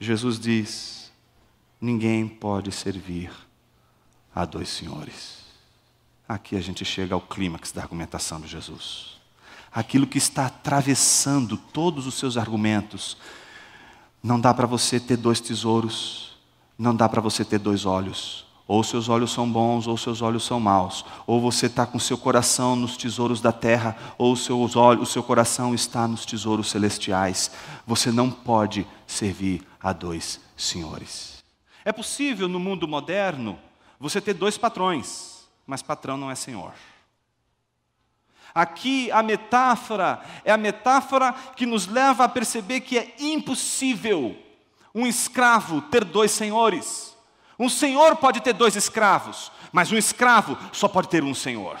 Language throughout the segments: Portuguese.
Jesus diz: ninguém pode servir a dois senhores. Aqui a gente chega ao clímax da argumentação de Jesus. Aquilo que está atravessando todos os seus argumentos. Não dá para você ter dois tesouros, não dá para você ter dois olhos. Ou seus olhos são bons, ou seus olhos são maus. Ou você está com seu coração nos tesouros da terra, ou seus olhos, o seu coração está nos tesouros celestiais. Você não pode servir a dois senhores. É possível no mundo moderno você ter dois patrões, mas patrão não é senhor. Aqui a metáfora é a metáfora que nos leva a perceber que é impossível um escravo ter dois senhores. Um senhor pode ter dois escravos, mas um escravo só pode ter um senhor.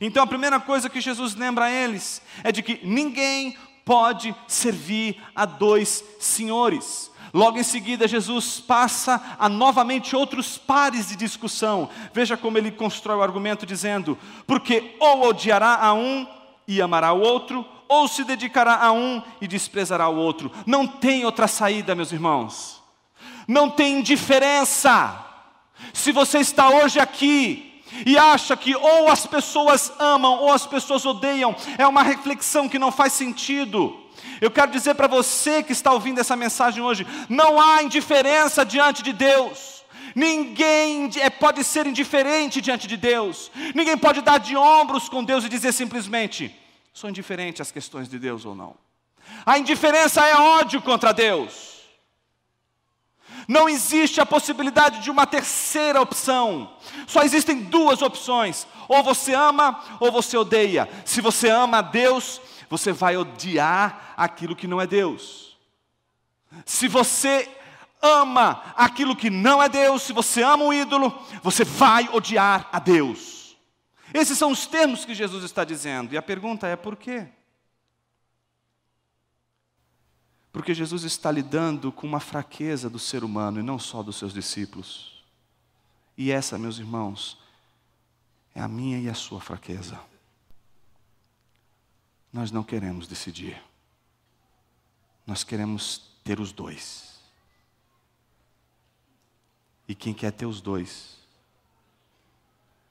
Então a primeira coisa que Jesus lembra a eles é de que ninguém pode servir a dois senhores. Logo em seguida, Jesus passa a novamente outros pares de discussão. Veja como ele constrói o argumento, dizendo: porque ou odiará a um e amará o outro, ou se dedicará a um e desprezará o outro. Não tem outra saída, meus irmãos não tem diferença. Se você está hoje aqui e acha que ou as pessoas amam ou as pessoas odeiam, é uma reflexão que não faz sentido. Eu quero dizer para você que está ouvindo essa mensagem hoje: não há indiferença diante de Deus. Ninguém é, pode ser indiferente diante de Deus. Ninguém pode dar de ombros com Deus e dizer simplesmente: sou indiferente às questões de Deus ou não. A indiferença é ódio contra Deus. Não existe a possibilidade de uma terceira opção. Só existem duas opções: ou você ama ou você odeia. Se você ama a Deus, você vai odiar aquilo que não é Deus. Se você ama aquilo que não é Deus, se você ama o ídolo, você vai odiar a Deus. Esses são os termos que Jesus está dizendo. E a pergunta é por quê? Porque Jesus está lidando com uma fraqueza do ser humano e não só dos seus discípulos. E essa, meus irmãos, é a minha e a sua fraqueza. Nós não queremos decidir. Nós queremos ter os dois. E quem quer ter os dois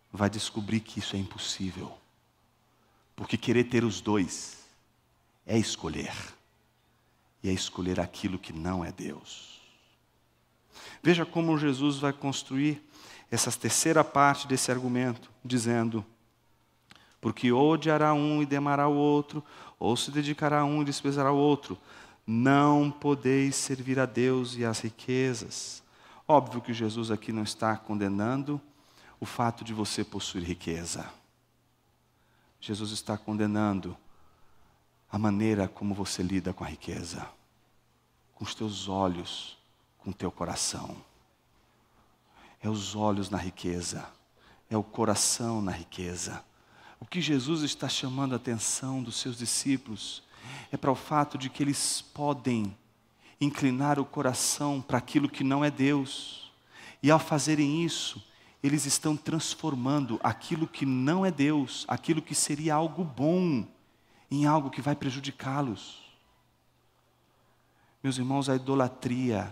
vai descobrir que isso é impossível. Porque querer ter os dois é escolher é escolher aquilo que não é Deus. Veja como Jesus vai construir essa terceira parte desse argumento, dizendo: Porque ou odiará um e demará o outro, ou se dedicará a um e desprezará o outro. Não podeis servir a Deus e às riquezas. Óbvio que Jesus aqui não está condenando o fato de você possuir riqueza. Jesus está condenando a maneira como você lida com a riqueza, com os teus olhos, com o teu coração. É os olhos na riqueza, é o coração na riqueza. O que Jesus está chamando a atenção dos seus discípulos é para o fato de que eles podem inclinar o coração para aquilo que não é Deus. E ao fazerem isso, eles estão transformando aquilo que não é Deus, aquilo que seria algo bom, em algo que vai prejudicá-los. Meus irmãos, a idolatria,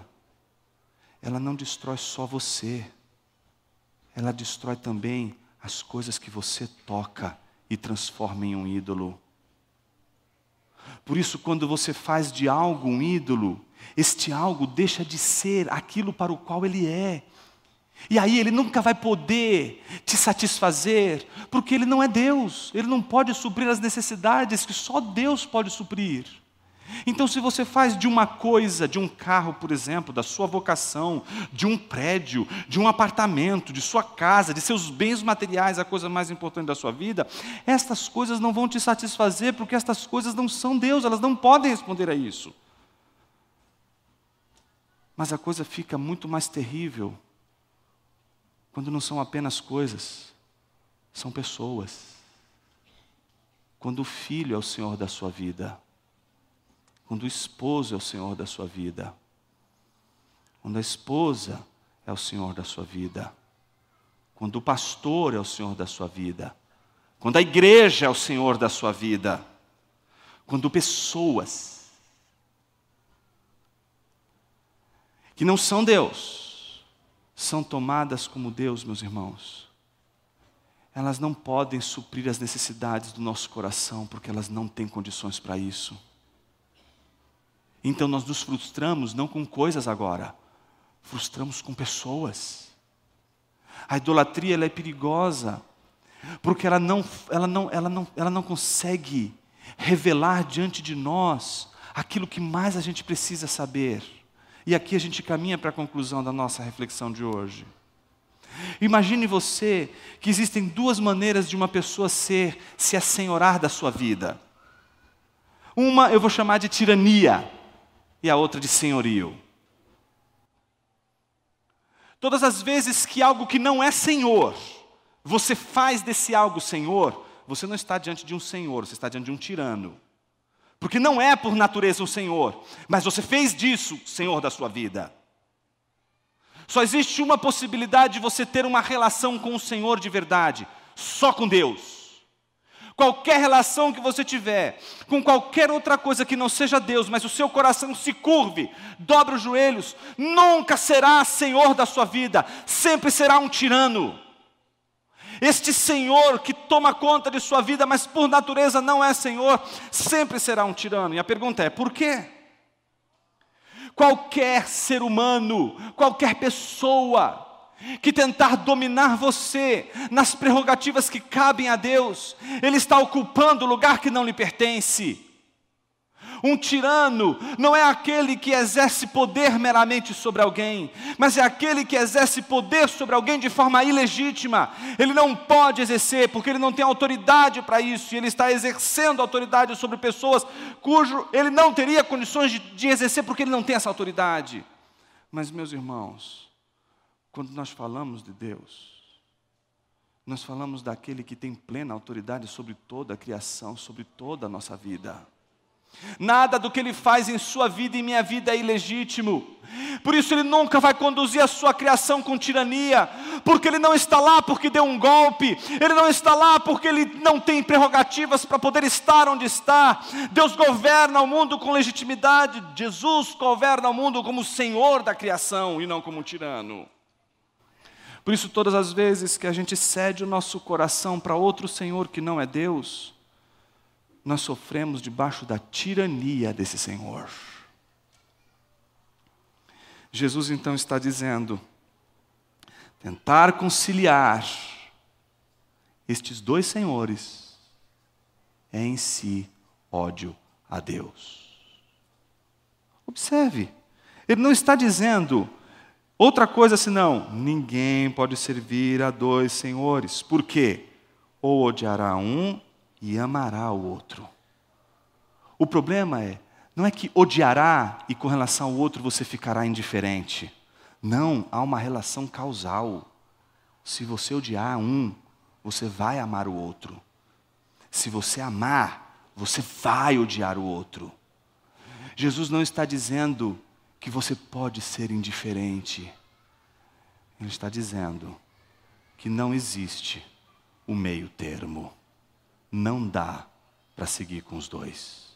ela não destrói só você, ela destrói também as coisas que você toca e transforma em um ídolo. Por isso, quando você faz de algo um ídolo, este algo deixa de ser aquilo para o qual ele é. E aí ele nunca vai poder te satisfazer, porque ele não é Deus, ele não pode suprir as necessidades que só Deus pode suprir. Então, se você faz de uma coisa, de um carro, por exemplo, da sua vocação, de um prédio, de um apartamento, de sua casa, de seus bens materiais, a coisa mais importante da sua vida, estas coisas não vão te satisfazer, porque estas coisas não são Deus, elas não podem responder a isso. Mas a coisa fica muito mais terrível quando não são apenas coisas, são pessoas. Quando o filho é o Senhor da sua vida, quando o esposo é o Senhor da sua vida, quando a esposa é o Senhor da sua vida, quando o pastor é o Senhor da sua vida, quando a igreja é o Senhor da sua vida, quando pessoas. que não são Deus, são tomadas como Deus, meus irmãos. Elas não podem suprir as necessidades do nosso coração, porque elas não têm condições para isso. Então nós nos frustramos não com coisas agora, frustramos com pessoas. A idolatria ela é perigosa, porque ela não, ela, não, ela, não, ela não consegue revelar diante de nós aquilo que mais a gente precisa saber. E aqui a gente caminha para a conclusão da nossa reflexão de hoje. Imagine você que existem duas maneiras de uma pessoa ser, se assenhorar da sua vida. Uma eu vou chamar de tirania, e a outra de senhorio. Todas as vezes que algo que não é senhor, você faz desse algo senhor, você não está diante de um senhor, você está diante de um tirano. Porque não é por natureza um senhor, mas você fez disso senhor da sua vida. Só existe uma possibilidade de você ter uma relação com o Senhor de verdade, só com Deus. Qualquer relação que você tiver com qualquer outra coisa que não seja Deus, mas o seu coração se curve, dobre os joelhos, nunca será Senhor da sua vida, sempre será um tirano. Este Senhor que toma conta de sua vida, mas por natureza não é Senhor, sempre será um tirano. E a pergunta é: por quê? Qualquer ser humano, qualquer pessoa que tentar dominar você nas prerrogativas que cabem a Deus, ele está ocupando o lugar que não lhe pertence. Um tirano não é aquele que exerce poder meramente sobre alguém, mas é aquele que exerce poder sobre alguém de forma ilegítima. Ele não pode exercer, porque ele não tem autoridade para isso, e ele está exercendo autoridade sobre pessoas cujo ele não teria condições de, de exercer, porque ele não tem essa autoridade. Mas, meus irmãos, quando nós falamos de Deus, nós falamos daquele que tem plena autoridade sobre toda a criação, sobre toda a nossa vida. Nada do que ele faz em sua vida e minha vida é ilegítimo. Por isso ele nunca vai conduzir a sua criação com tirania, porque ele não está lá porque deu um golpe, ele não está lá porque ele não tem prerrogativas para poder estar onde está. Deus governa o mundo com legitimidade, Jesus governa o mundo como Senhor da criação e não como tirano. Por isso, todas as vezes que a gente cede o nosso coração para outro Senhor que não é Deus, nós sofremos debaixo da tirania desse Senhor. Jesus então está dizendo: tentar conciliar estes dois senhores é em si ódio a Deus. Observe, ele não está dizendo outra coisa senão: ninguém pode servir a dois senhores. Por quê? Ou odiará um e amará o outro. O problema é, não é que odiará e com relação ao outro você ficará indiferente. Não, há uma relação causal. Se você odiar um, você vai amar o outro. Se você amar, você vai odiar o outro. Jesus não está dizendo que você pode ser indiferente. Ele está dizendo que não existe o meio termo não dá para seguir com os dois.